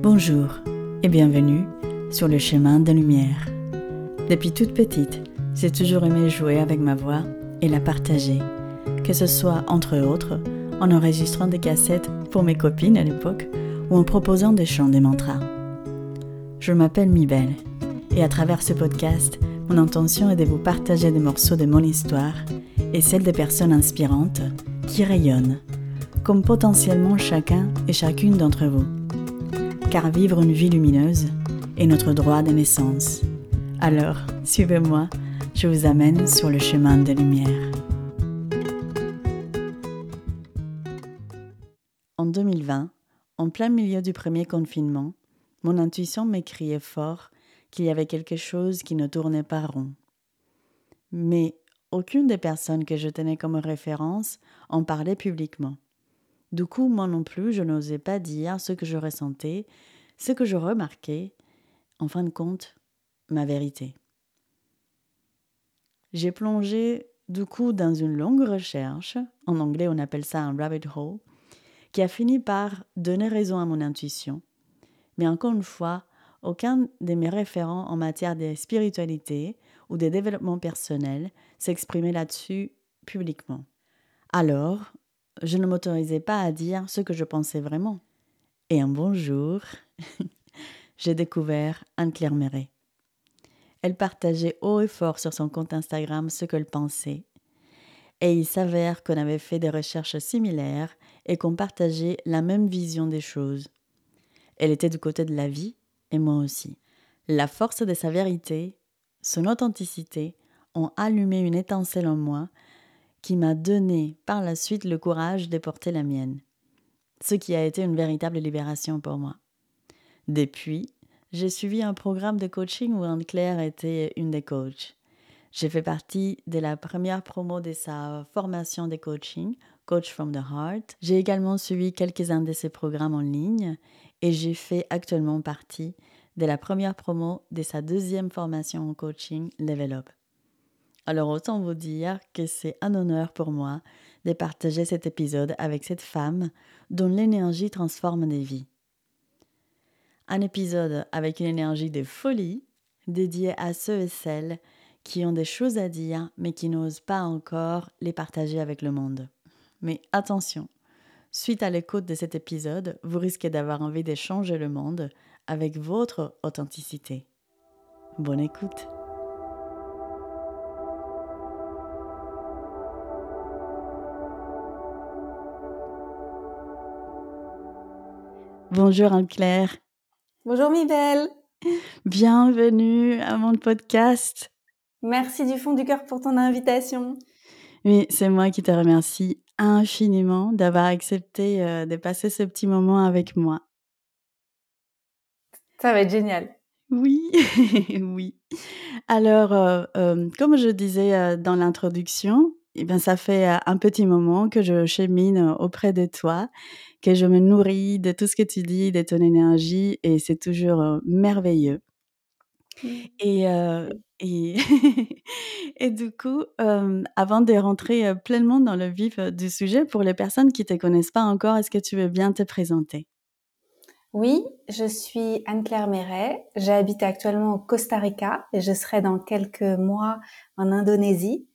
Bonjour et bienvenue sur le chemin de lumière. Depuis toute petite, j'ai toujours aimé jouer avec ma voix et la partager, que ce soit entre autres en enregistrant des cassettes pour mes copines à l'époque ou en proposant des chants des mantras. Je m'appelle Mibel et à travers ce podcast, mon intention est de vous partager des morceaux de mon histoire et celle des personnes inspirantes qui rayonnent, comme potentiellement chacun et chacune d'entre vous. Car vivre une vie lumineuse est notre droit de naissance. Alors, suivez-moi, je vous amène sur le chemin de lumière. En 2020, en plein milieu du premier confinement, mon intuition m'écriait fort qu'il y avait quelque chose qui ne tournait pas rond. Mais aucune des personnes que je tenais comme référence en parlait publiquement. Du coup, moi non plus, je n'osais pas dire ce que je ressentais, ce que je remarquais, en fin de compte, ma vérité. J'ai plongé du coup dans une longue recherche, en anglais on appelle ça un rabbit hole, qui a fini par donner raison à mon intuition. Mais encore une fois, aucun de mes référents en matière de spiritualité ou de développement personnel s'exprimait là-dessus publiquement. Alors, je ne m'autorisais pas à dire ce que je pensais vraiment. Et un bon jour, j'ai découvert Anne-Claire. Elle partageait haut et fort sur son compte Instagram ce qu'elle pensait. Et il s'avère qu'on avait fait des recherches similaires et qu'on partageait la même vision des choses. Elle était du côté de la vie et moi aussi. La force de sa vérité, son authenticité, ont allumé une étincelle en moi qui m'a donné par la suite le courage de porter la mienne, ce qui a été une véritable libération pour moi. Depuis, j'ai suivi un programme de coaching où Anne-Claire était une des coachs. J'ai fait partie de la première promo de sa formation de coaching, Coach from the Heart. J'ai également suivi quelques-uns de ses programmes en ligne et j'ai fait actuellement partie de la première promo de sa deuxième formation en coaching Level Up. Alors autant vous dire que c'est un honneur pour moi de partager cet épisode avec cette femme dont l'énergie transforme des vies. Un épisode avec une énergie de folie dédié à ceux et celles qui ont des choses à dire mais qui n'osent pas encore les partager avec le monde. Mais attention, suite à l'écoute de cet épisode, vous risquez d'avoir envie de changer le monde avec votre authenticité. Bonne écoute. Bonjour Anne-Claire. Bonjour Mibel. Bienvenue à mon podcast. Merci du fond du cœur pour ton invitation. Oui, c'est moi qui te remercie infiniment d'avoir accepté euh, de passer ce petit moment avec moi. Ça va être génial. Oui, oui. Alors, euh, euh, comme je disais dans l'introduction, eh ben, ça fait un petit moment que je chemine auprès de toi, que je me nourris de tout ce que tu dis, de ton énergie, et c'est toujours merveilleux. Mmh. Et, et, et, du coup, avant de rentrer pleinement dans le vif du sujet, pour les personnes qui ne te connaissent pas encore, est-ce que tu veux bien te présenter? Oui, je suis Anne-Claire Méret. J'habite actuellement au Costa Rica et je serai dans quelques mois en Indonésie.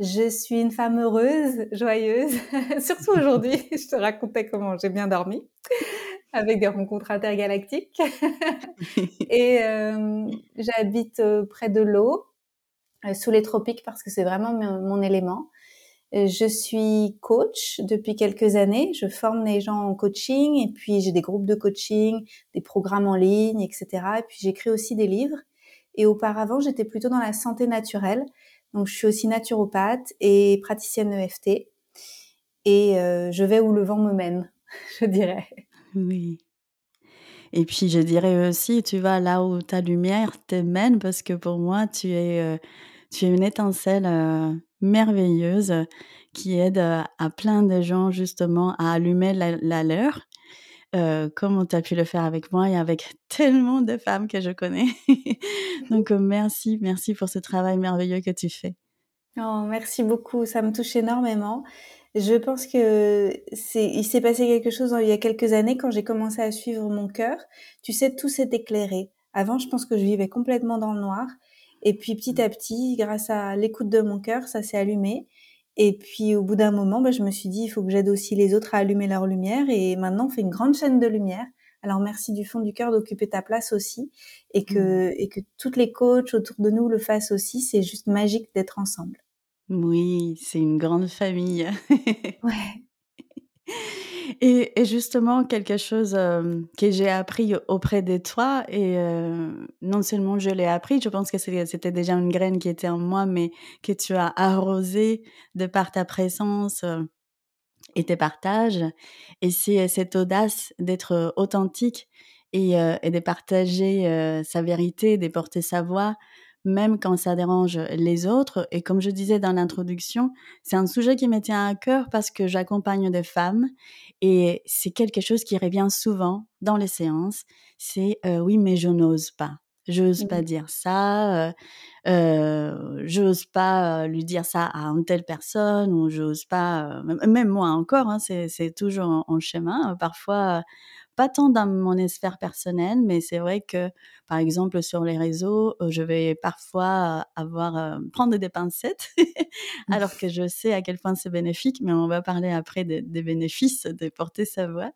Je suis une femme heureuse, joyeuse, surtout aujourd'hui. je te racontais comment j'ai bien dormi avec des rencontres intergalactiques. et euh, j'habite euh, près de l'eau, euh, sous les tropiques, parce que c'est vraiment mon, élément. Je suis coach depuis quelques années. Je forme les gens en coaching et puis j'ai des groupes de coaching, des programmes en ligne, etc. Et puis j'écris aussi des livres. Et auparavant, j'étais plutôt dans la santé naturelle. Donc, je suis aussi naturopathe et praticienne EFT. Et euh, je vais où le vent me mène, je dirais. Oui. Et puis, je dirais aussi, tu vas là où ta lumière te mène, parce que pour moi, tu es, euh, tu es une étincelle euh, merveilleuse qui aide à plein de gens justement à allumer la, la leur euh, comme tu as pu le faire avec moi et avec tellement de femmes que je connais. Donc, euh, merci, merci pour ce travail merveilleux que tu fais. Oh, merci beaucoup, ça me touche énormément. Je pense que c'est, il s'est passé quelque chose il y a quelques années quand j'ai commencé à suivre mon cœur. Tu sais, tout s'est éclairé. Avant, je pense que je vivais complètement dans le noir. Et puis petit à petit, grâce à l'écoute de mon cœur, ça s'est allumé. Et puis au bout d'un moment, bah, je me suis dit, il faut que j'aide aussi les autres à allumer leur lumière. Et maintenant, on fait une grande chaîne de lumière. Alors merci du fond du cœur d'occuper ta place aussi. Et que, mmh. et que toutes les coachs autour de nous le fassent aussi. C'est juste magique d'être ensemble. Oui, c'est une grande famille. Ouais. Et, justement, quelque chose que j'ai appris auprès de toi, et non seulement je l'ai appris, je pense que c'était déjà une graine qui était en moi, mais que tu as arrosé de par ta présence et tes partages. Et c'est cette audace d'être authentique et, de partager sa vérité, de porter sa voix même quand ça dérange les autres. Et comme je disais dans l'introduction, c'est un sujet qui me tient à cœur parce que j'accompagne des femmes et c'est quelque chose qui revient souvent dans les séances. C'est euh, oui, mais je n'ose pas. J'ose pas dire ça, euh, euh, j'ose pas lui dire ça à une telle personne, ou j'ose pas, même moi encore, hein, c'est toujours en, en, chemin. Parfois, pas tant dans mon sphère personnelle, mais c'est vrai que, par exemple, sur les réseaux, euh, je vais parfois avoir euh, prendre des pincettes, alors que je sais à quel point c'est bénéfique. Mais on va parler après des, bénéfices de porter sa voix.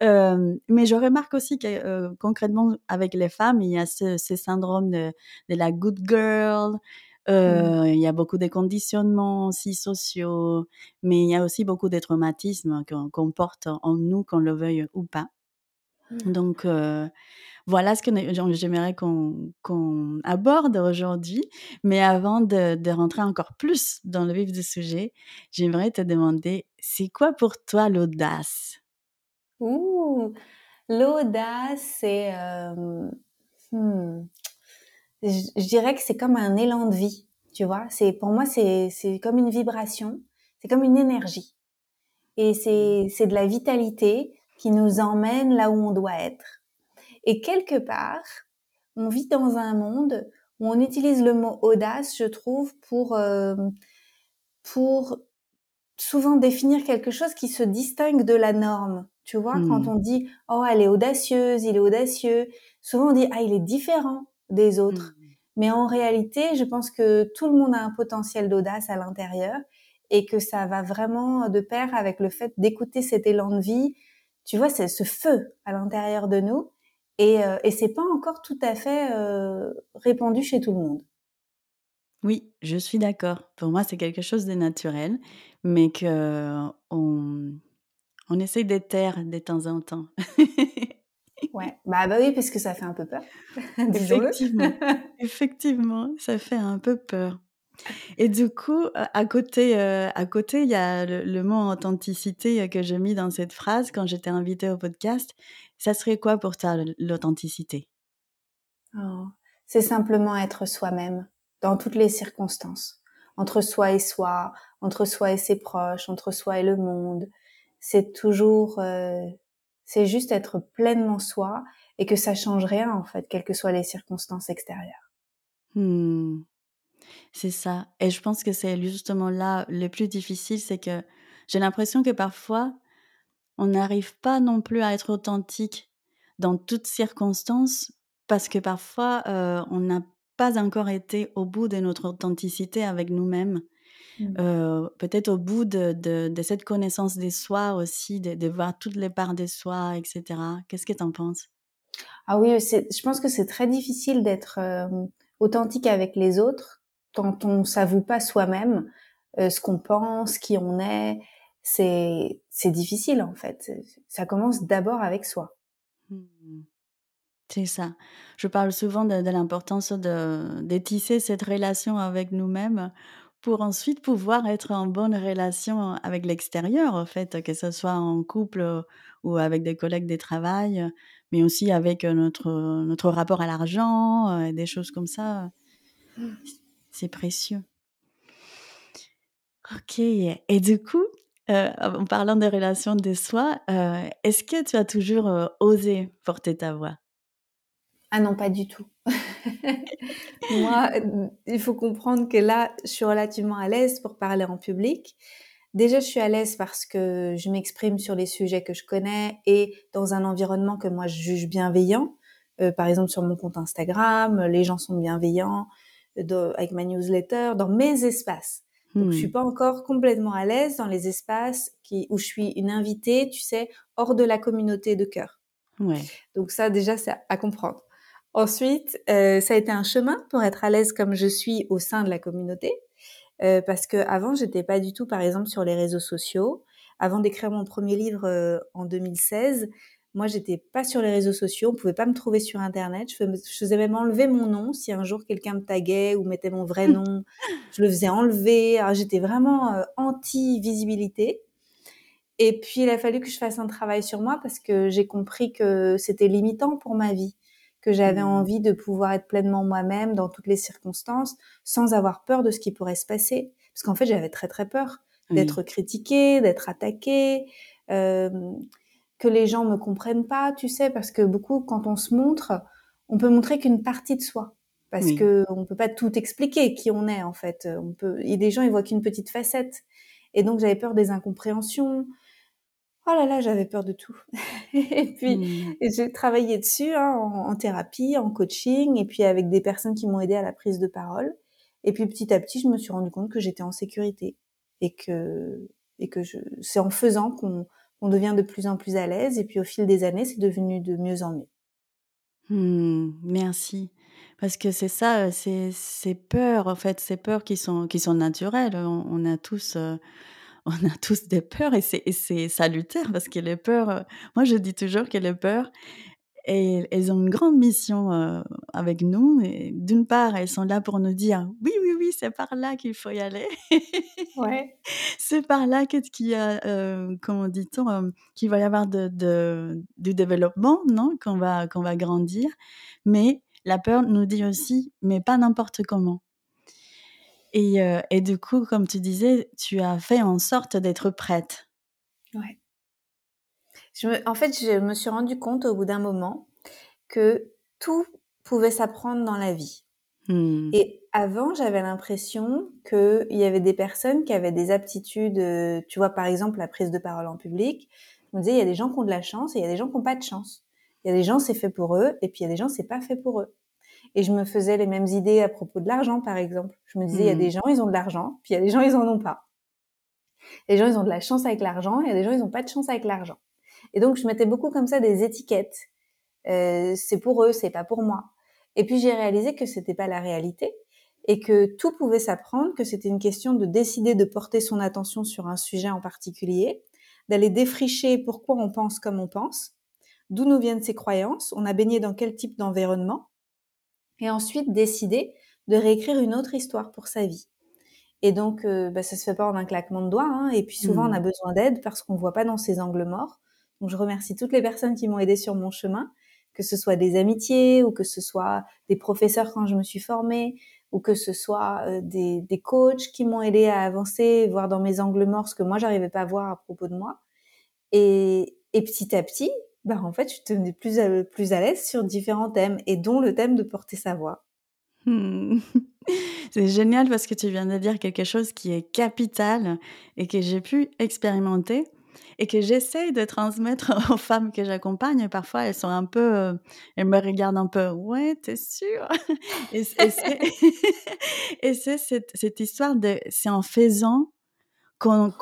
Euh, mais je remarque aussi que concrètement avec les femmes, il y a ce, syndrome de, la good girl. Mmh. Il y a beaucoup de conditionnements aussi sociaux, mais il y a aussi beaucoup de traumatismes qu'on porte en nous, qu'on le veuille ou pas. Mmh. Donc, voilà ce que j'aimerais qu'on aborde aujourd'hui. Mais avant de, rentrer encore plus dans le vif du sujet, j'aimerais te demander, c'est quoi pour toi l'audace? Ouh, l'audace, c'est... Hmm, je, dirais que c'est comme un élan de vie, tu vois? C'est Pour moi, c'est comme une vibration, c'est comme une énergie. Et mmh. c'est de la vitalité qui nous emmène là où on doit être. Et quelque part, on vit dans un monde où on utilise le mot audace, je trouve, pour euh, pour souvent définir quelque chose qui se distingue de la norme. Tu vois, quand mmh. on dit oh elle est audacieuse, il est audacieux, souvent on dit ah il est différent des autres. Mmh. Mais en réalité, je pense que tout le monde a un potentiel d'audace à l'intérieur et que ça va vraiment de pair avec le fait d'écouter cet élan de vie, tu vois, c'est ce feu à l'intérieur de nous. Et, euh, et c'est pas encore tout à fait euh, répandu chez tout le monde. Oui, je suis d'accord. Pour moi, c'est quelque chose de naturel, mais que on, on essaye d'éteindre de temps en temps. ouais, bah, bah oui, parce que ça fait un peu peur. Effectivement, effectivement, ça fait un peu peur. Et du coup, à côté, euh, à côté, il y a le, mot authenticité euh, que j'ai mis dans cette phrase quand j'étais invitée au podcast. Ça serait quoi pour toi l'authenticité? Oh, C'est simplement être soi-même dans toutes les circonstances, entre soi et soi, entre soi et ses proches, entre soi et le monde. C'est toujours, euh, c'est juste être pleinement soi et que ça change rien en fait, quelles que soient les circonstances extérieures. Mmh. C'est ça. Et je pense que c'est justement là le plus difficile, c'est que j'ai l'impression que parfois, on n'arrive pas non plus à être authentique dans toutes circonstances parce que parfois, euh, on n'a pas encore été au bout de notre authenticité avec nous-mêmes. Mmh. Euh, peut-être au bout de, de, cette connaissance des soi aussi, de, de, voir toutes les parts des soi, etc. Qu'est-ce que tu en penses? Ah oui, je pense que c'est très difficile d'être euh, authentique avec les autres quand on s'avoue pas soi-même euh, ce qu'on pense, qui on est, c'est c'est difficile en fait. Ça commence d'abord avec soi. Mmh. C'est ça. Je parle souvent de, l'importance de, de tisser cette relation avec nous-mêmes pour ensuite pouvoir être en bonne relation avec l'extérieur, en fait, que ce soit en couple ou avec des collègues de travail, mais aussi avec notre, notre rapport à l'argent, euh, des choses comme ça. C'est précieux. Ok. Et du coup, euh, en parlant des relations de soi, euh, est-ce que tu as toujours euh, osé porter ta voix? Ah non, pas du tout. Moi, il faut comprendre que là, je suis relativement à l'aise pour parler en public. Déjà, je suis à l'aise parce que je m'exprime sur les sujets que je connais et dans un environnement que moi je juge bienveillant. Par exemple, sur mon compte Instagram, les gens sont bienveillants. Avec ma newsletter, dans mes espaces. Donc, je suis hmm. pas encore complètement à l'aise dans les espaces qui, où je suis une invitée, tu sais, hors de la communauté de cœur. Ouais. Donc ça, déjà, c'est à comprendre. Ensuite, euh, ça a été un chemin pour être à l'aise comme je suis au sein de la communauté, euh, parce que avant, j'étais pas du tout, par exemple, sur les réseaux sociaux. Avant d'écrire mon premier livre euh, en 2016, moi, j'étais pas sur les réseaux sociaux, on pouvait pas me trouver sur Internet. Je, faisais même enlever mon nom si un jour quelqu'un me taguait ou mettait mon vrai nom. je le faisais enlever. J'étais vraiment euh, anti-visibilité. Et puis, il a fallu que je fasse un travail sur moi parce que j'ai compris que c'était limitant pour ma vie, que j'avais mmh. envie de pouvoir être pleinement moi-même dans toutes les circonstances, sans avoir peur de ce qui pourrait se passer. Parce qu'en fait, j'avais très très peur d'être critiquée, d'être attaquée. Euh, que les gens me comprennent pas, tu sais, parce que beaucoup, quand on se montre, on peut montrer qu'une partie de soi. Parce que on peut pas tout expliquer qui on est, en fait. On peut, et des gens, ils voient qu'une petite facette. Et donc, j'avais peur des incompréhensions. Oh là là, j'avais peur de tout. et puis, mmh. j'ai travaillé dessus hein, en, thérapie, en coaching, et puis avec des personnes qui m'ont aidé à la prise de parole. Et puis, petit à petit, je me suis rendu compte que j'étais en sécurité et que et que je, c'est en faisant qu'on on devient de plus en plus à l'aise et puis au fil des années, c'est devenu de mieux en mieux. Mmh, merci. Parce que c'est ça, c'est ces peurs, en fait, ces peurs qui sont, qui sont naturelles. On, a tous, euh, on a tous des peurs et c'est salutaire parce que les peurs, euh, moi je dis toujours que les peurs, et elles ont une grande mission euh, avec nous. D'une part, elles sont là pour nous dire oui, oui, oui, c'est par là qu'il faut y aller. ouais. C'est par là qu'il y a, euh, comment dit-on, euh, qu'il va y avoir de, de, du développement, non Qu'on va, qu'on va grandir. Mais la peur nous dit aussi, mais pas n'importe comment. Et, et du coup, comme tu disais, tu as fait en sorte d'être prête. Ouais en fait, je me suis rendu compte au bout d'un moment que tout pouvait s'apprendre dans la vie. Hmm. Et avant, j'avais l'impression qu'il y avait des personnes qui avaient des aptitudes, euh, tu vois, par exemple, la prise de parole en public. Je me disais, il y a des gens qui ont de la chance et il y a des gens qui n'ont pas de chance. Il y a des gens, c'est fait pour eux, et puis il y a des gens, c'est pas fait pour eux. Et je me faisais les mêmes idées à propos de l'argent, par exemple. Je me disais, il y a hmm. des gens, ils ont de l'argent, puis il y a des gens, ils en ont pas. Les gens, ils ont de la chance avec l'argent, et il y a des gens, ils n'ont pas de chance avec l'argent. Et donc, je mettais beaucoup comme ça des étiquettes. Euh, c'est pour eux, c'est pas pour moi. Et puis, j'ai réalisé que c'était pas la réalité et que tout pouvait s'apprendre, que c'était une question de décider de porter son attention sur un sujet en particulier, d'aller défricher pourquoi on pense comme on pense, d'où nous viennent ces croyances, on a baigné dans quel type d'environnement, et ensuite décider de réécrire une autre histoire pour sa vie. Et donc, euh, bah, ça se fait pas en un claquement de doigts. Hein, et puis souvent, on a mmh. besoin d'aide parce qu'on voit pas dans ces angles morts. Donc je remercie toutes les personnes qui m'ont aidé sur mon chemin, que ce soit des amitiés ou que ce soit des professeurs quand je me suis formée ou que ce soit euh, des, des coachs qui m'ont aidé à avancer, voir dans mes angles morts ce que moi j'arrivais pas à voir à propos de moi. Et, et petit à petit, bah en fait, je devenais plus à, plus à l'aise sur différents thèmes et dont le thème de porter sa voix. Hmm. C'est génial parce que tu viens de dire quelque chose qui est capital et que j'ai pu expérimenter et que j'essaye de transmettre aux femmes que j'accompagne. Parfois, elles sont un peu, euh, elles me regardent un peu, ouais, t'es sûre? Et, c'est cette, cette, histoire de, c'est en faisant qu'on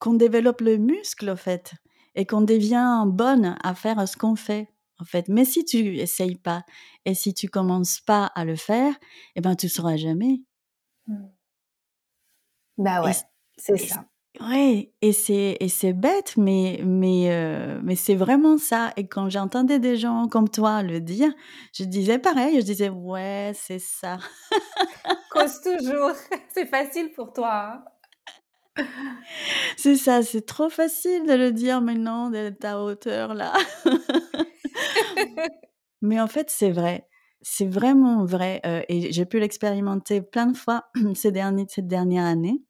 qu'on développe le muscle, en fait, et qu'on devient bonne à faire ce qu'on fait. En fait, mais si tu essayes pas et si tu commences pas à le faire, eh ben tu sauras jamais. Mmh. Bah ouais, c'est ça. Ouais, et c'est et c'est bête, mais mais euh, mais c'est vraiment ça. Et quand j'entendais des gens comme toi le dire, je disais pareil. Je disais ouais, c'est ça. Cause toujours. C'est facile pour toi. Hein. c'est ça. C'est trop facile de le dire maintenant d'être à hauteur là. mais en fait, c'est vrai. C'est vraiment vrai. Euh, et j'ai pu l'expérimenter plein de fois ces derniers, cette dernière année.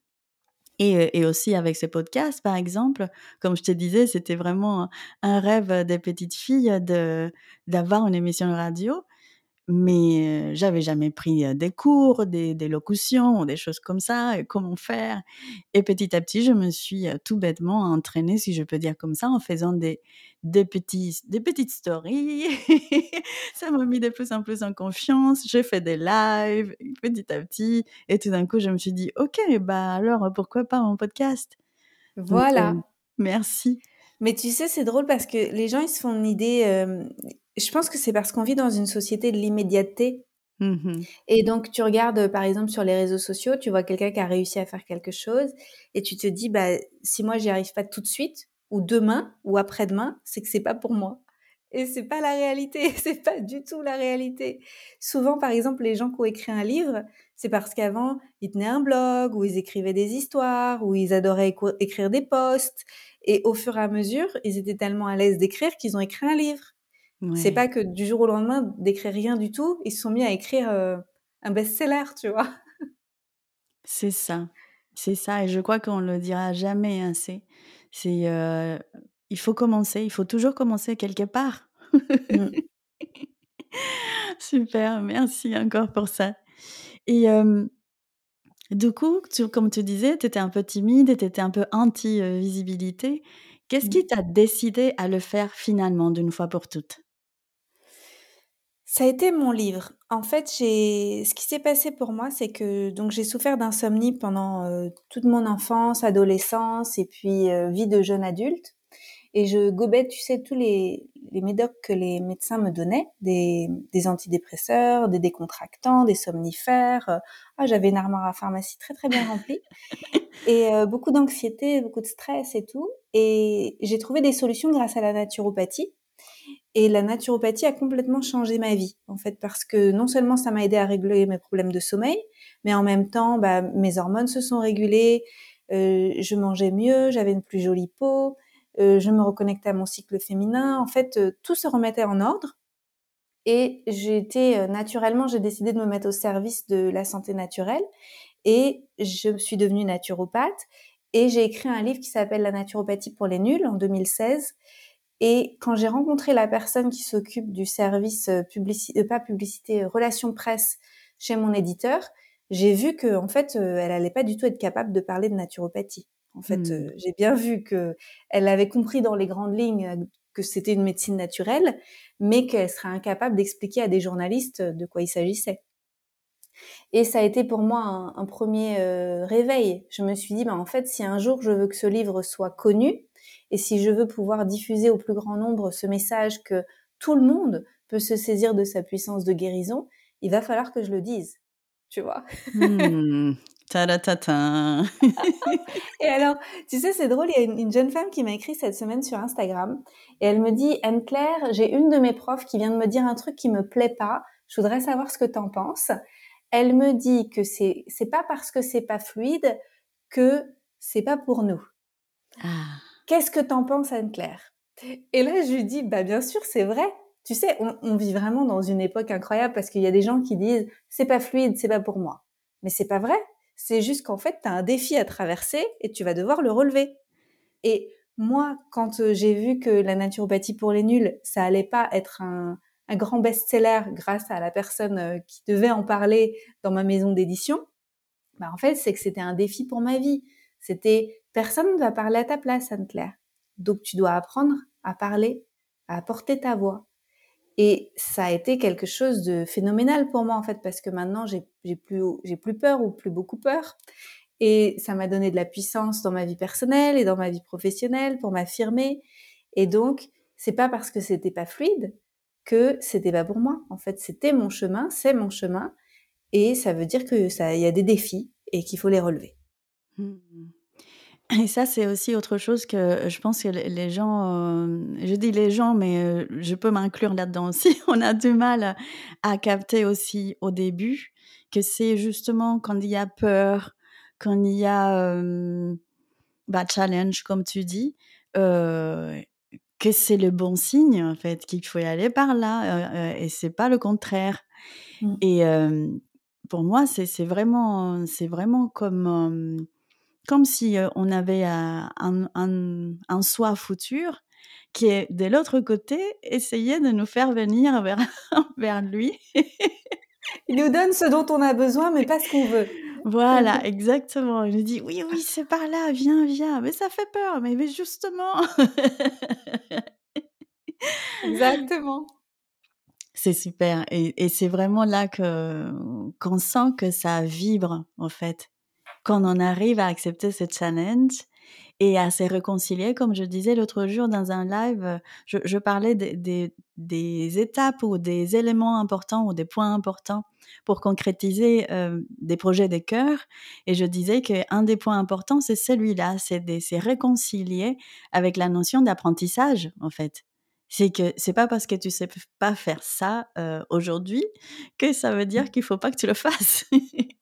Et, aussi avec ces podcasts, par exemple, comme je te disais, c'était vraiment un rêve des petites filles de d'avoir une émission de radio. Mais j'avais jamais pris des cours, des, des, locutions des choses comme ça, et comment faire? Et petit à petit, je me suis tout bêtement entraînée, si je peux dire comme ça, en faisant des, des, petits, des petites stories. ça m'a mis de plus en plus en confiance. J'ai fait des lives petit à petit. Et tout d'un coup, je me suis dit, OK, bah alors pourquoi pas mon podcast? Voilà. merci. Mais tu sais, c'est drôle parce que les gens, ils se font une idée. Je pense que c'est parce qu'on vit dans une société de l'immédiateté. Mmh et donc, tu regardes, par exemple, sur les réseaux sociaux, tu vois quelqu'un qui a réussi à faire quelque chose et tu te dis, bah, si moi, j'y arrive pas tout de suite, ou demain, ou après-demain, c'est que c'est pas pour moi. Et c'est pas la réalité, c'est pas du tout la réalité. Souvent, par exemple, les gens qui ont écrit un livre, c'est parce qu'avant, ils tenaient un blog, ou ils écrivaient des histoires, ou ils adoraient écrire des posts. Et au fur et à mesure, ils étaient tellement à l'aise d'écrire qu'ils ont écrit un livre. C'est pas que du jour au lendemain, d'écrire rien du tout, ils se sont mis à écrire un best-seller, tu vois. C'est ça. C'est ça. Et je crois qu'on le dira jamais assez. C'est, il faut commencer. Il faut toujours commencer quelque part. Mmh. Super. Merci encore pour ça. Et du coup, comme tu disais, tu étais un peu timide et tu étais un peu anti-visibilité. Qu'est-ce Mmh. qui t'a décidé à le faire finalement d'une fois pour toutes? Ça a été mon livre. En fait, j'ai ce qui s'est passé pour moi, c'est que donc j'ai souffert d'insomnie pendant, toute mon enfance, adolescence et puis, vie de jeune adulte. Et je gobais, tu sais, tous les les médocs que les médecins me donnaient, des des antidépresseurs, des décontractants, des somnifères, ah, j'avais une armoire à pharmacie très, très bien remplie. Et beaucoup d'anxiété, beaucoup de stress et tout. Et j'ai trouvé des solutions grâce à la naturopathie et la naturopathie a complètement changé ma vie, en fait, parce que non seulement ça m'a aidé à régler mes problèmes de sommeil, mais en même temps, bah, mes hormones se sont régulées, je mangeais mieux, j'avais une plus jolie peau, je me reconnectais à mon cycle féminin. En fait, tout se remettait en ordre. Et j'ai été naturellement, j'ai décidé de me mettre au service de la santé naturelle et je suis devenue naturopathe et j'ai écrit un livre qui s'appelle La naturopathie pour les nuls en 2016. Et quand j'ai rencontré la personne qui s'occupe du service publicité, pas publicité, relations presse chez mon éditeur, j'ai vu que en fait, elle allait pas du tout être capable de parler de naturopathie. En fait, Mmh. j'ai bien vu que elle avait compris dans les grandes lignes que c'était une médecine naturelle, mais qu'elle serait incapable d'expliquer à des journalistes de quoi il s'agissait. Et ça a été pour moi un, un premier réveil. Je me suis dit, bah, en fait, si un jour je veux que ce livre soit connu, et si je veux pouvoir diffuser au plus grand nombre ce message que tout le monde peut se saisir de sa puissance de guérison, il va falloir que je le dise. Tu vois? Mmh. Et alors, tu sais, c'est drôle, il y a une, une jeune femme qui m'a écrit cette semaine sur Instagram et elle me dit Anne-Claire, j'ai une de mes profs qui vient de me dire un truc qui me plaît pas. Je voudrais savoir ce que tu en penses. Elle me dit que c'est pas parce que c'est pas fluide que c'est pas pour nous. Ah. Qu'est-ce que t'en penses, Anne-Claire? Et là, je lui dis bah bien sûr, c'est vrai. Tu sais, on, vit vraiment dans une époque incroyable parce qu'il y a des gens qui disent c'est pas fluide, c'est pas pour moi. Mais c'est pas vrai. C'est juste qu'en fait, tu as un défi à traverser et tu vas devoir le relever. Et moi, quand j'ai vu que la naturopathie pour les nuls, ça allait pas être un, un grand best-seller grâce à la personne qui devait en parler dans ma maison d'édition, bah en fait, c'est que c'était un défi pour ma vie. C'était personne ne va parler à ta place, Anne-Claire. Donc tu dois apprendre à parler, à porter ta voix. Et ça a été quelque chose de phénoménal pour moi en fait parce que maintenant j'ai plus plus peur ou plus beaucoup peur et ça m'a donné de la puissance dans ma vie personnelle et dans ma vie professionnelle pour m'affirmer et donc c'est pas parce que c'était pas fluide que c'était pas pour moi en fait c'était mon chemin c'est mon chemin et ça veut dire que ça y a des défis et qu'il faut les relever. Mmh. Et ça, c'est aussi autre chose que je pense que les gens, je dis les gens, mais je peux m'inclure là-dedans aussi, on a du mal à capter aussi au début que c'est justement quand il y a peur, quand il y a bah, challenge, comme tu dis, euh, que c'est le bon signe, en fait, qu'il faut y aller par là, euh, et c'est pas le contraire. Mmh. Et pour moi, c'est vraiment, c'est vraiment comme comme si on avait un, un, un, soi futur qui est de l'autre côté, essayer de nous faire venir vers, vers lui. Il nous donne ce dont on a besoin, mais pas ce qu'on veut. Voilà, exactement. Il nous dit oui, oui, c'est par là, viens, viens. Mais ça fait peur, mais, mais justement. exactement. C'est super. Et, et c'est vraiment là que qu'on sent que ça vibre, en fait. Quand on arrive à accepter ce challenge et à se réconcilier, comme je disais l'autre jour dans un live, je, je parlais des, étapes ou des éléments importants ou des points importants pour concrétiser euh, des projets de cœur. Et je disais qu'un des points importants, c'est celui-là, c'est de se réconcilier avec la notion d'apprentissage, en fait. C'est que c'est pas parce que tu sais pas faire ça euh, aujourd'hui que ça veut dire qu'il faut pas que tu le fasses.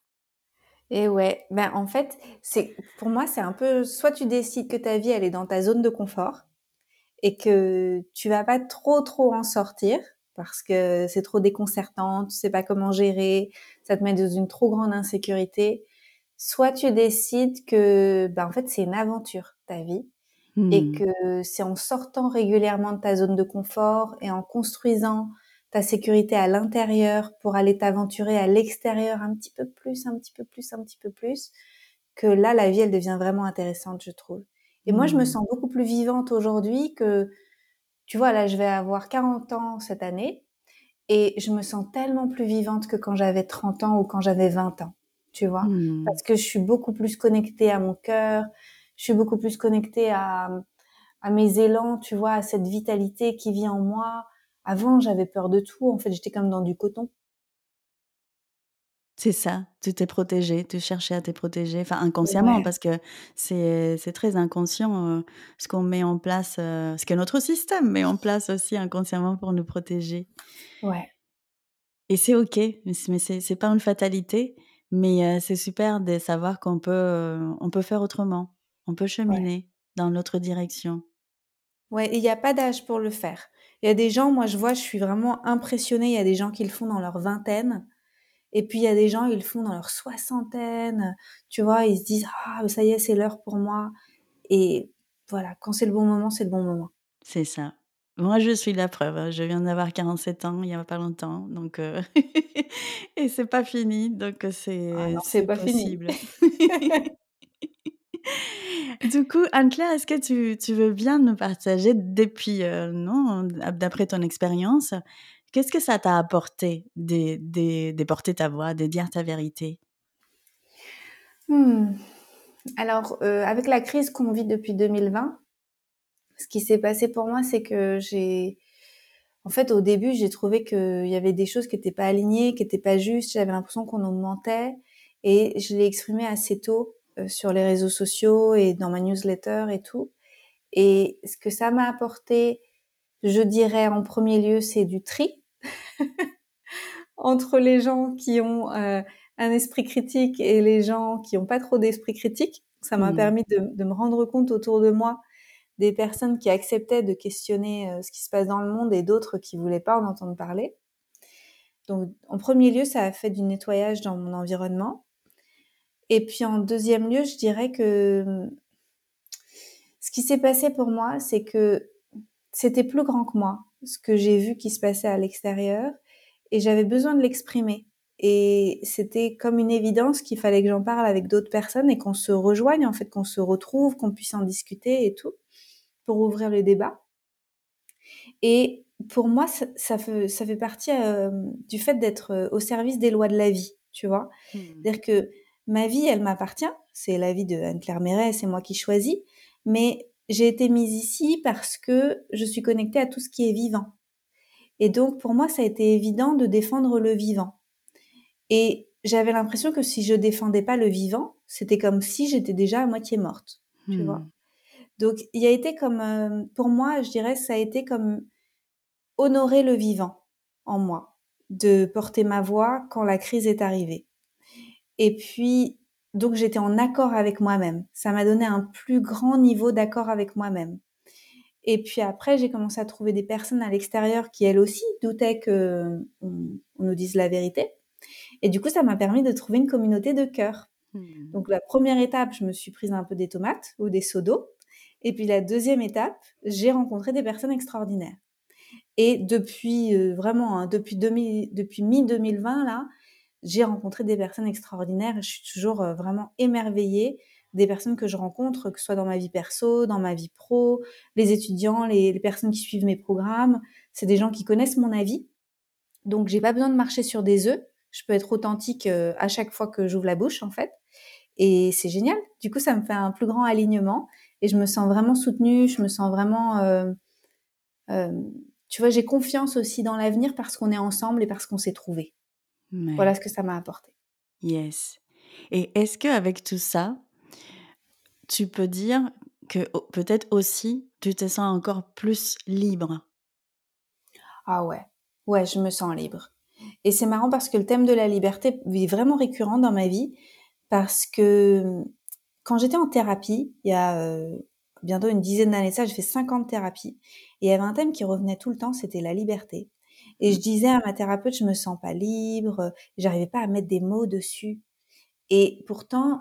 Et ouais, ben en fait, c'est pour moi c'est un peu soit tu décides que ta vie elle est dans ta zone de confort et que tu vas pas trop trop en sortir parce que c'est trop déconcertant, tu sais pas comment gérer, ça te met dans une trop grande insécurité. Soit tu décides que ben en fait c'est une aventure ta vie et mmh. que c'est en sortant régulièrement de ta zone de confort et en construisant ta sécurité à l'intérieur pour aller t'aventurer à l'extérieur un petit peu plus, un petit peu plus, un petit peu plus, que là, la vie, elle devient vraiment intéressante, je trouve. Et moi, je me mmh. sens beaucoup plus vivante aujourd'hui que, tu vois, là, je vais avoir 40 ans cette année et je me sens tellement plus vivante que quand j'avais 30 ans ou quand j'avais 20 ans, tu vois, mmh. parce que je suis beaucoup plus connectée à mon cœur, je suis beaucoup plus connectée à, à mes élans, tu vois, à cette vitalité qui vit en moi, avant, j'avais peur de tout. En fait, j'étais comme dans du coton. C'est ça, tu t'es protégé, tu cherchais à te protéger, enfin inconsciemment, parce que c'est très inconscient euh, ce qu'on met en place, euh, ce que notre système met en place aussi inconsciemment pour nous protéger. Ouais. Et c'est ok, mais c'est pas une fatalité, mais euh, c'est super de savoir qu'on peut, on peut faire autrement, on peut cheminer dans l'autre direction. Ouais, il n'y a pas d'âge pour le faire. Il y a des gens, moi je vois, je suis vraiment impressionnée. Il y a des gens qui le font dans leur vingtaine. Et puis il y a des gens, ils le font dans leur soixantaine. Tu vois, ils se disent, ah, ça y est, c'est l'heure pour moi. Et voilà, quand c'est le bon moment, c'est le bon moment. C'est ça. Moi, je suis la preuve. Hein. Je viens d'avoir 47 ans il n'y a pas longtemps. Donc, euh... et c'est pas fini. Donc, c'est ah c'est pas possible. Du coup, Anne-Claire, est-ce que tu, veux bien nous partager depuis, euh, non, d'après ton expérience, qu'est-ce que ça t'a apporté de, porter ta voix, de dire ta vérité? Hmm. Alors, euh, avec la crise qu'on vit depuis 2020, ce qui s'est passé pour moi, c'est que j'ai, en fait, au début, j'ai trouvé qu'il y avait des choses qui n'étaient pas alignées, qui n'étaient pas justes. J'avais l'impression qu'on augmentait, et je l'ai exprimé assez tôt euh, sur les réseaux sociaux et dans ma newsletter et tout. Et ce que ça m'a apporté, je dirais en premier lieu, c'est du tri entre les gens qui ont euh, un esprit critique et les gens qui n'ont pas trop d'esprit critique. Ça m'a mmh. permis de, de, me rendre compte autour de moi des personnes qui acceptaient de questionner euh, ce qui se passe dans le monde et d'autres qui voulaient pas en entendre parler. Donc, en premier lieu, ça a fait du nettoyage dans mon environnement. Et puis en deuxième lieu, je dirais que ce qui s'est passé pour moi, c'est que c'était plus grand que moi, ce que j'ai vu qui se passait à l'extérieur, et j'avais besoin de l'exprimer. Et c'était comme une évidence qu'il fallait que j'en parle avec d'autres personnes et qu'on se rejoigne, en fait, qu'on se retrouve, qu'on puisse en discuter et tout, pour ouvrir le débat. Et pour moi, ça, ça fait, ça fait partie euh, du fait d'être euh, au service des lois de la vie, tu vois. Mmh. C'est-à-dire que ma vie, elle m'appartient. C'est la vie de Anne-Claire Méret, c'est moi qui choisis. Mais j'ai été mise ici parce que je suis connectée à tout ce qui est vivant. Et donc, pour moi, ça a été évident de défendre le vivant. Et j'avais l'impression que si je défendais pas le vivant, c'était comme si j'étais déjà à moitié morte. Tu vois. Hmm. Donc, il y a été comme, euh, pour moi, je dirais, ça a été comme honorer le vivant en moi, de porter ma voix quand la crise est arrivée. Et puis, donc j'étais en accord avec moi-même. Ça m'a donné un plus grand niveau d'accord avec moi-même. Et puis après, j'ai commencé à trouver des personnes à l'extérieur qui, elles aussi, doutaient que on, nous dise la vérité. Et du coup, ça m'a permis de trouver une communauté de cœur. Hmm. Donc la première étape, je me suis prise un peu des tomates ou des seaux d'eau. Et puis la deuxième étape, j'ai rencontré des personnes extraordinaires. Et depuis euh, vraiment, hein, depuis, depuis mi-2020, là, j'ai rencontré des personnes extraordinaires. Je suis toujours euh, vraiment émerveillée des personnes que je rencontre, que ce soit dans ma vie perso, dans ma vie pro, les étudiants, les, personnes qui suivent mes programmes. C'est des gens qui connaissent mon avis. Donc, j'ai pas besoin de marcher sur des œufs. Je peux être authentique euh, à chaque fois que j'ouvre la bouche, en fait. Et c'est génial. Du coup, ça me fait un plus grand alignement et je me sens vraiment soutenue. Je me sens vraiment, euh, tu vois, j'ai confiance aussi dans l'avenir parce qu'on est ensemble et parce qu'on s'est trouvé. Voilà ce que ça m'a apporté. Yes. Et est-ce que avec tout ça, tu peux dire que peut-être aussi tu te sens encore plus libre? Ah ouais, ouais, je me sens libre. Et c'est marrant parce que le thème de la liberté est vraiment récurrent dans ma vie parce que quand j'étais en thérapie, il y a euh, bientôt une dizaine d'années ça, j'ai fait 50 thérapies et il y avait un thème qui revenait tout le temps, c'était la liberté. Et je disais à ma thérapeute, je me sens pas libre, j'arrivais pas à mettre des mots dessus. Et pourtant,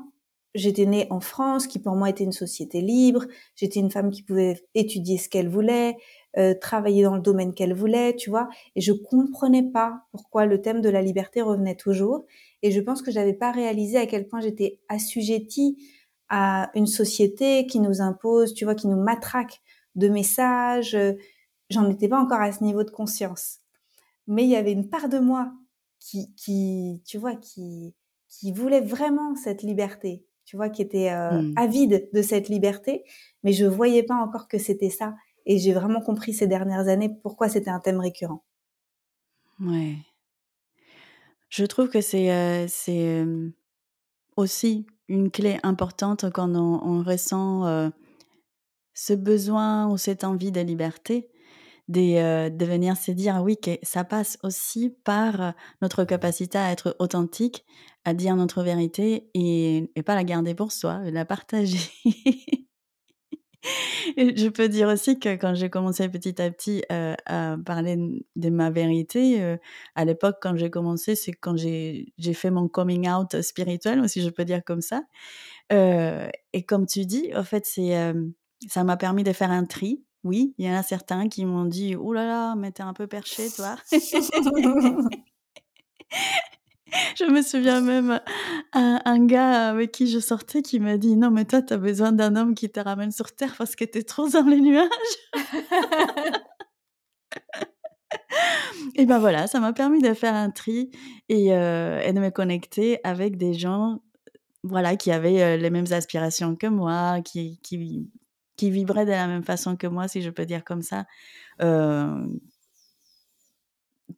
j'étais née en France, qui pour moi était une société libre. J'étais une femme qui pouvait étudier ce qu'elle voulait, euh, travailler dans le domaine qu'elle voulait, tu vois. Et je comprenais pas pourquoi le thème de la liberté revenait toujours. Et je pense que j'avais pas réalisé à quel point j'étais assujettie à une société qui nous impose, tu vois, qui nous matraque de messages. J'en étais pas encore à ce niveau de conscience. Mais il y avait une part de moi qui, qui tu vois, qui, qui voulait vraiment cette liberté, tu vois, qui était euh, mmh. avide de cette liberté, mais je voyais pas encore que c'était ça. Et j'ai vraiment compris ces dernières années pourquoi c'était un thème récurrent. Ouais. Je trouve que c'est euh, c'est aussi une clé importante quand on, ressent euh, ce besoin ou cette envie de liberté. De, de, venir se dire oui que ça passe aussi par notre capacité à être authentique, à dire notre vérité et, et pas la garder pour soi, la partager. je peux dire aussi que quand j'ai commencé petit à petit euh, à parler de ma vérité, euh, à l'époque quand j'ai commencé, c'est quand j'ai fait mon coming out spirituel, si je peux dire comme ça. Euh, et comme tu dis, en fait, c'est ça m'a permis de faire un tri. Oui, il y en a certains qui m'ont dit « Oh là là, mais t'es un peu perché, toi !» Je me souviens même un, un, gars avec qui je sortais qui m'a dit Non, mais toi, tu as besoin d'un homme qui te ramène sur Terre parce que tu es trop dans les nuages. et ben voilà, ça m'a permis de faire un tri et, euh, et, de me connecter avec des gens voilà, qui avaient euh, les mêmes aspirations que moi, qui, qui, qui vibraient de la même façon que moi, si je peux dire comme ça. Euh,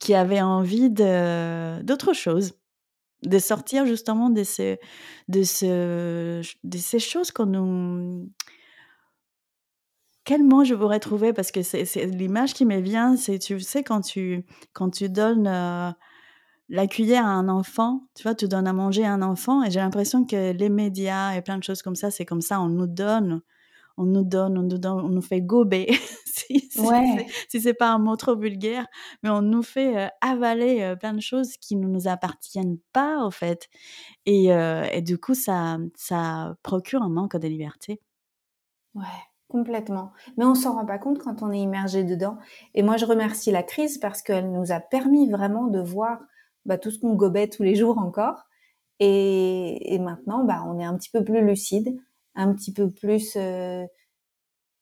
qui avaient envie d'autre chose de sortir justement de, ce, de ces choses qu'on nous... Quel mot je pourrais trouver? Parce que c'est l'image qui me vient, c'est, tu sais, quand tu, quand tu donnes euh, la cuillère à un enfant, tu vois, tu donnes à manger à un enfant, et j'ai l'impression que les médias et plein de choses comme ça, c'est comme ça, on nous donne on nous donne, on nous, donne, on nous fait gober, si, si, c'est pas un mot trop vulgaire, mais on nous fait euh, avaler euh, plein de choses qui ne nous appartiennent pas, au fait. Et, euh, et du coup, ça, ça procure un manque de liberté. Ouais, complètement. Mais on s'en rend pas compte quand on est immergé dedans. Et moi, je remercie la crise parce qu'elle nous a permis vraiment de voir bah, tout ce qu'on gobait tous les jours encore. Et, et maintenant, bah, on est un petit peu plus lucide un petit peu plus euh,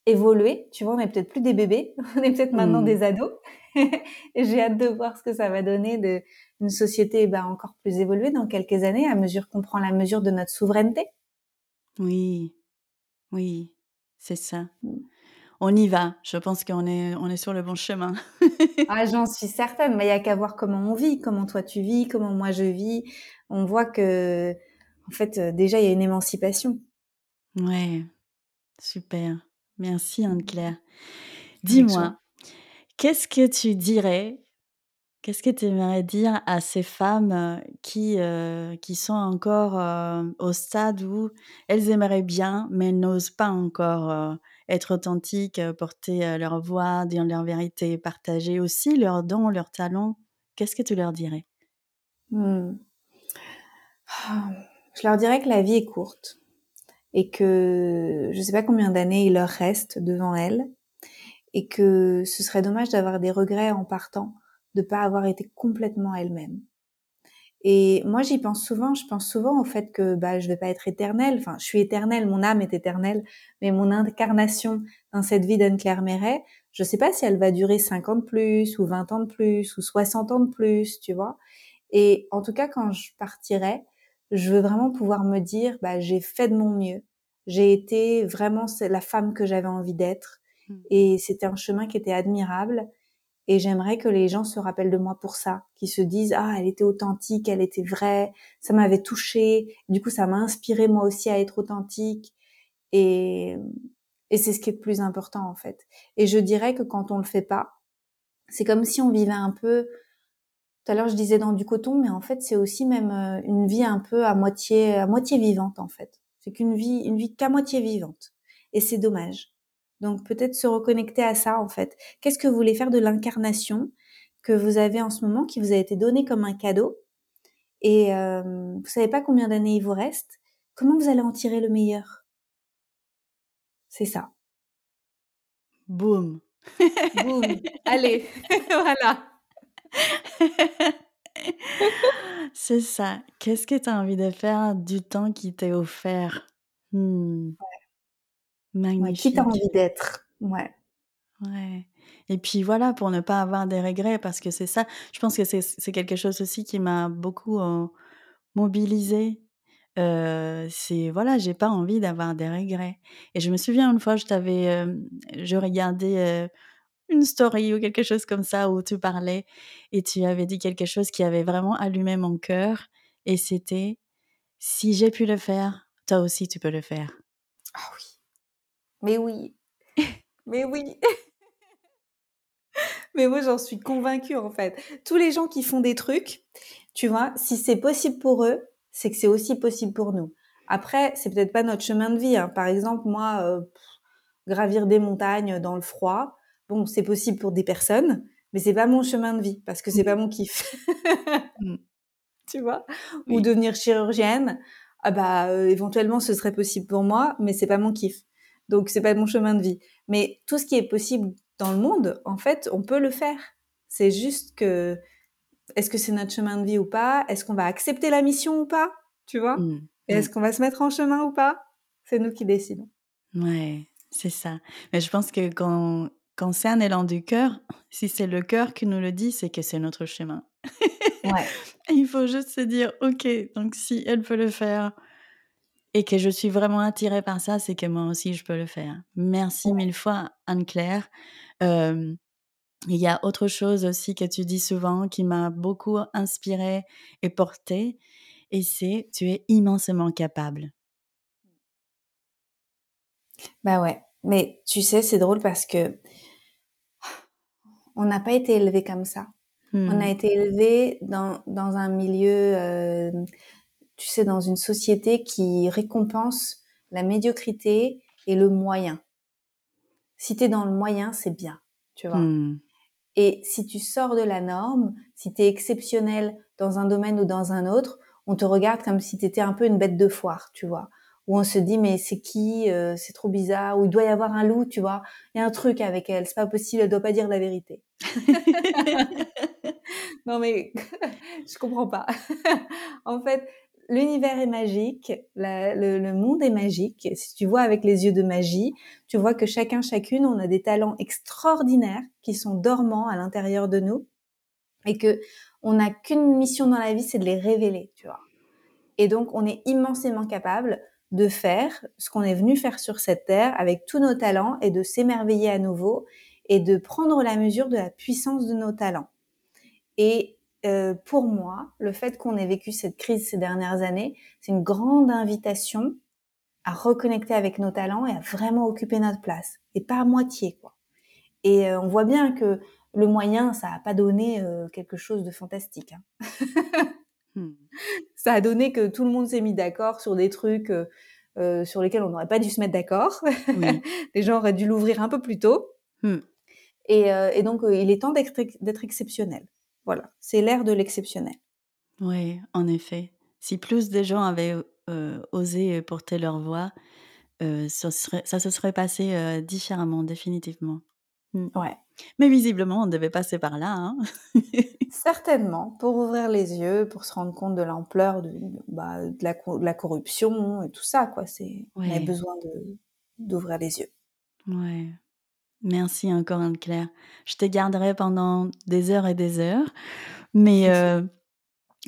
évolué. Tu vois, on n'est peut-être plus des bébés, on est peut-être maintenant mmh. des ados. j'ai hâte de voir ce que ça va donner de une société bah, encore plus évoluée dans quelques années, à mesure qu'on prend la mesure de notre souveraineté. Oui, oui, c'est ça. Mmh. On y va. Je pense qu'on est, on est sur le bon chemin. ah, j'en suis certaine. Mais il y a qu'à voir comment on vit, comment toi tu vis, comment moi je vis. On voit que, en fait, euh, déjà il y a une émancipation. Ouais, super. Merci Anne-Claire. Dis-moi, qu'est-ce que tu dirais, qu'est-ce que tu aimerais dire à ces femmes qui, qui sont encore au stade où elles aimeraient bien, mais n'osent pas encore être authentiques, porter leur voix, dire leur vérité, partager aussi leurs dons, leurs talents? Qu'est-ce que tu leur dirais? Mmh. Je leur dirais que la vie est courte et que je sais pas combien d'années il leur reste devant elles et que ce serait dommage d'avoir des regrets en partant, de pas avoir été complètement elle-même. Et moi, j'y pense souvent. Je pense souvent au fait que bah, je vais pas être éternelle. Enfin, je suis éternelle, mon âme est éternelle, mais mon incarnation dans cette vie d'Anne-Claire Méret, je sais pas si elle va durer 50 de plus, ou 20 ans de plus, ou 60 ans de plus, tu vois. Et en tout cas, quand je partirai, je veux vraiment pouvoir me dire, bah, j'ai fait de mon mieux. J'ai été vraiment la femme que j'avais envie d'être. Mmh. Et c'était un chemin qui était admirable. Et j'aimerais que les gens se rappellent de moi pour ça, qu'ils se disent ah elle était authentique, elle était vraie, ça m'avait touchée. Du coup ça m'a inspiré moi aussi à être authentique. Et et c'est ce qui est le plus important en fait. Et je dirais que quand on le fait pas, c'est comme si on vivait un peu. Tout à l'heure je disais dans du coton, mais en fait c'est aussi même euh, une vie un peu à moitié à moitié vivante en fait. C'est qu'une vie une vie qu'à moitié vivante. Et c'est dommage. Donc peut-être se reconnecter à ça en fait. Qu'est-ce que vous voulez faire de l'incarnation que vous avez en ce moment, qui vous a été donné comme un cadeau? Et euh, vous savez pas combien d'années il vous reste? Comment vous allez en tirer le meilleur? C'est ça. Boum. Boum. Allez, voilà. C'est ça. Qu'est-ce que tu as envie de faire du temps qui t'est offert? Hmm. Magnifique. qui t'as envie d'être? Ouais. Ouais. Et puis voilà, pour ne pas avoir des regrets, parce que c'est ça, je pense que c'est quelque chose aussi qui m'a beaucoup euh, mobilisée. Euh, c'est voilà, j'ai pas envie d'avoir des regrets. Et je me souviens une fois, je t'avais, euh, je regardais une story ou quelque chose comme ça où tu parlais et tu avais dit quelque chose qui avait vraiment allumé mon cœur. Et c'était, si j'ai pu le faire, toi aussi tu peux le faire. Ah oui. Mais oui. Mais oui. Mais moi, j'en suis convaincue, en fait. Tous les gens qui font des trucs, tu vois, si c'est possible pour eux, c'est que c'est aussi possible pour nous. Après, c'est peut-être pas notre chemin de vie. Hein. Par exemple, moi, euh, gravir des montagnes dans le froid, bon, c'est possible pour des personnes, mais c'est pas mon chemin de vie parce que c'est pas mon kiff. Mm. tu vois? Ou devenir chirurgienne, ah bah euh, éventuellement ce serait possible pour moi, mais c'est pas mon kiff. Donc c'est pas mon chemin de vie. Mais tout ce qui est possible dans le monde, en fait, on peut le faire. C'est juste que est-ce que c'est notre chemin de vie ou pas? Est-ce qu'on va accepter la mission ou pas? Tu vois? Mmh. Et est-ce mmh. qu'on va se mettre en chemin ou pas? C'est nous qui décidons. Ouais, c'est ça. Mais je pense que quand, quand c'est un élan du cœur, si c'est le cœur qui nous le dit, c'est que c'est notre chemin. ouais. Il faut juste se dire, ok, donc si elle peut le faire, et que je suis vraiment attirée par ça, c'est que moi aussi, je peux le faire. Merci mille fois, Anne-Claire. il y a autre chose aussi que tu dis souvent qui m'a beaucoup inspirée et portée, et c'est tu es immensément capable. Bah ouais, mais tu sais, c'est drôle parce que on n'a pas été élevé comme ça. On a été élevé dans, dans un milieu tu sais, dans une société qui récompense la médiocrité et le moyen. Si tu es dans le moyen, c'est bien, tu vois. Hmm. Et si tu sors de la norme, si tu es exceptionnel dans un domaine ou dans un autre, on te regarde comme si tu étais un peu une bête de foire, tu vois. Où on se dit mais c'est qui euh, C'est trop bizarre. Ou il doit y avoir un loup, tu vois. Il y a un truc avec elle. C'est pas possible. Elle doit pas dire la vérité. non mais je comprends pas. en fait, l'univers est magique, le, monde est magique. Si tu vois avec les yeux de magie, tu vois que chacun, chacune, on a des talents extraordinaires qui sont dormants à l'intérieur de nous et que on n'a qu'une mission dans la vie, c'est de les révéler, tu vois. Et donc, on est immensément capable de faire ce qu'on est venu faire sur cette terre avec tous nos talents et de s'émerveiller à nouveau et de prendre la mesure de la puissance de nos talents. Et euh, pour moi, le fait qu'on ait vécu cette crise ces dernières années, c'est une grande invitation à reconnecter avec nos talents et à vraiment occuper notre place, et pas à moitié, quoi. Et euh, on voit bien que le moyen, ça n'a pas donné euh, quelque chose de fantastique. Hein. Hmm. Ça a donné que tout le monde s'est mis d'accord sur des trucs sur lesquels on n'aurait pas dû se mettre d'accord. les gens auraient dû l'ouvrir un peu plus tôt. Hmm. Et, et, donc, il est temps d'être exceptionnel. Voilà, c'est l'ère de l'exceptionnel. Oui, en effet. Si plus de gens avaient euh, osé porter leur voix, ça, ça, se serait passé différemment, définitivement. Mmh. Ouais. Mais visiblement, on devait passer par là. Hein Certainement, pour ouvrir les yeux, pour se rendre compte de l'ampleur de, bah, de, la, de, la, corruption et tout ça. Quoi. C'est, On a besoin de, d'ouvrir les yeux. Ouais. Merci encore, Anne-Claire. Je te garderai pendant des heures et des heures. Mais euh,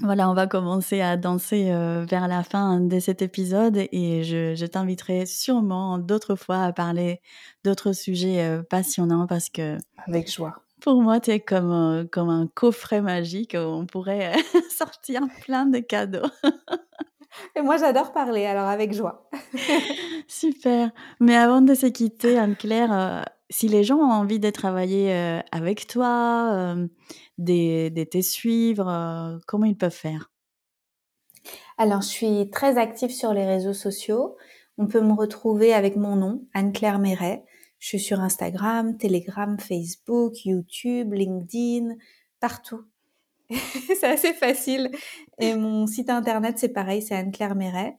voilà, on va commencer à danser euh, vers la fin de cet épisode et je, je t'inviterai sûrement d'autres fois à parler d'autres sujets euh, passionnants parce que... Avec joie. Pour moi, tu es comme, comme un coffret magique où on pourrait sortir plein de cadeaux. et moi, j'adore parler, alors avec joie. Super. Mais avant de se quitter, Anne-Claire, si les gens ont envie de travailler avec toi, de, te suivre, comment ils peuvent faire? Alors, je suis très active sur les réseaux sociaux. On peut me retrouver avec mon nom, Anne-Claire Méret. Je suis sur Instagram, Telegram, Facebook, YouTube, LinkedIn, partout. c'est assez facile. Et mon site internet, c'est pareil, c'est Anne-Claire Méret.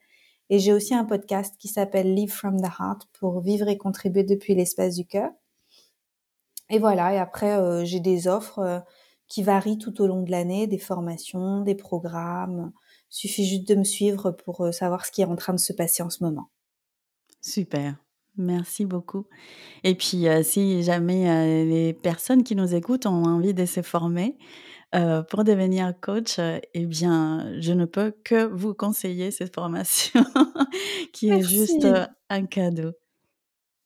Et j'ai aussi un podcast qui s'appelle Live from the Heart pour vivre et contribuer depuis l'espace du cœur. Et voilà, et après, euh, j'ai des offres euh, qui varient tout au long de l'année, des formations, des programmes. Il suffit juste de me suivre pour euh, savoir ce qui est en train de se passer en ce moment. Super. Merci beaucoup. Et puis, si jamais les personnes qui nous écoutent ont envie de se former pour devenir coach, eh bien, je ne peux que vous conseiller cette formation qui est juste un cadeau.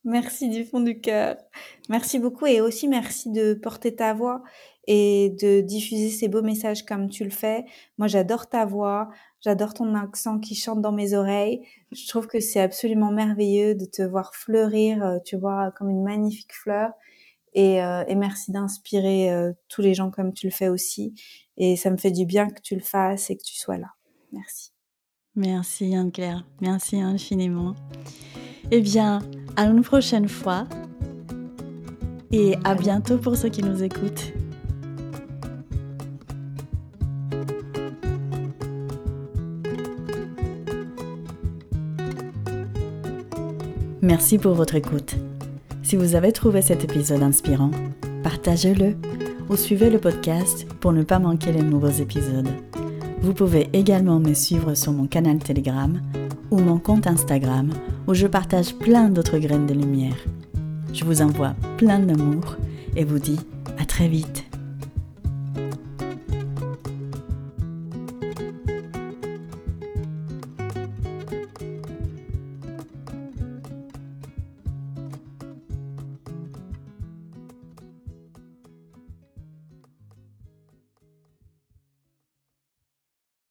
Merci du fond du cœur. Merci beaucoup et aussi merci de porter ta voix et de diffuser ces beaux messages comme tu le fais. Moi, j'adore ta voix, j'adore ton accent qui chante dans mes oreilles. Je trouve que c'est absolument merveilleux de te voir fleurir, euh, tu vois, comme une magnifique fleur. Et, euh, et merci d'inspirer euh, tous les gens comme tu le fais aussi. Et ça me fait du bien que tu le fasses et que tu sois là. Merci. Merci Anne-Claire. Merci infiniment. Eh bien, à une prochaine fois et à bientôt pour ceux qui nous écoutent. Merci pour votre écoute. Si vous avez trouvé cet épisode inspirant, partagez-le ou suivez le podcast pour ne pas manquer les nouveaux épisodes. Vous pouvez également me suivre sur mon canal Telegram ou mon compte Instagram où je partage plein d'autres graines de lumière. Je vous envoie plein d'amour et vous dis à très vite.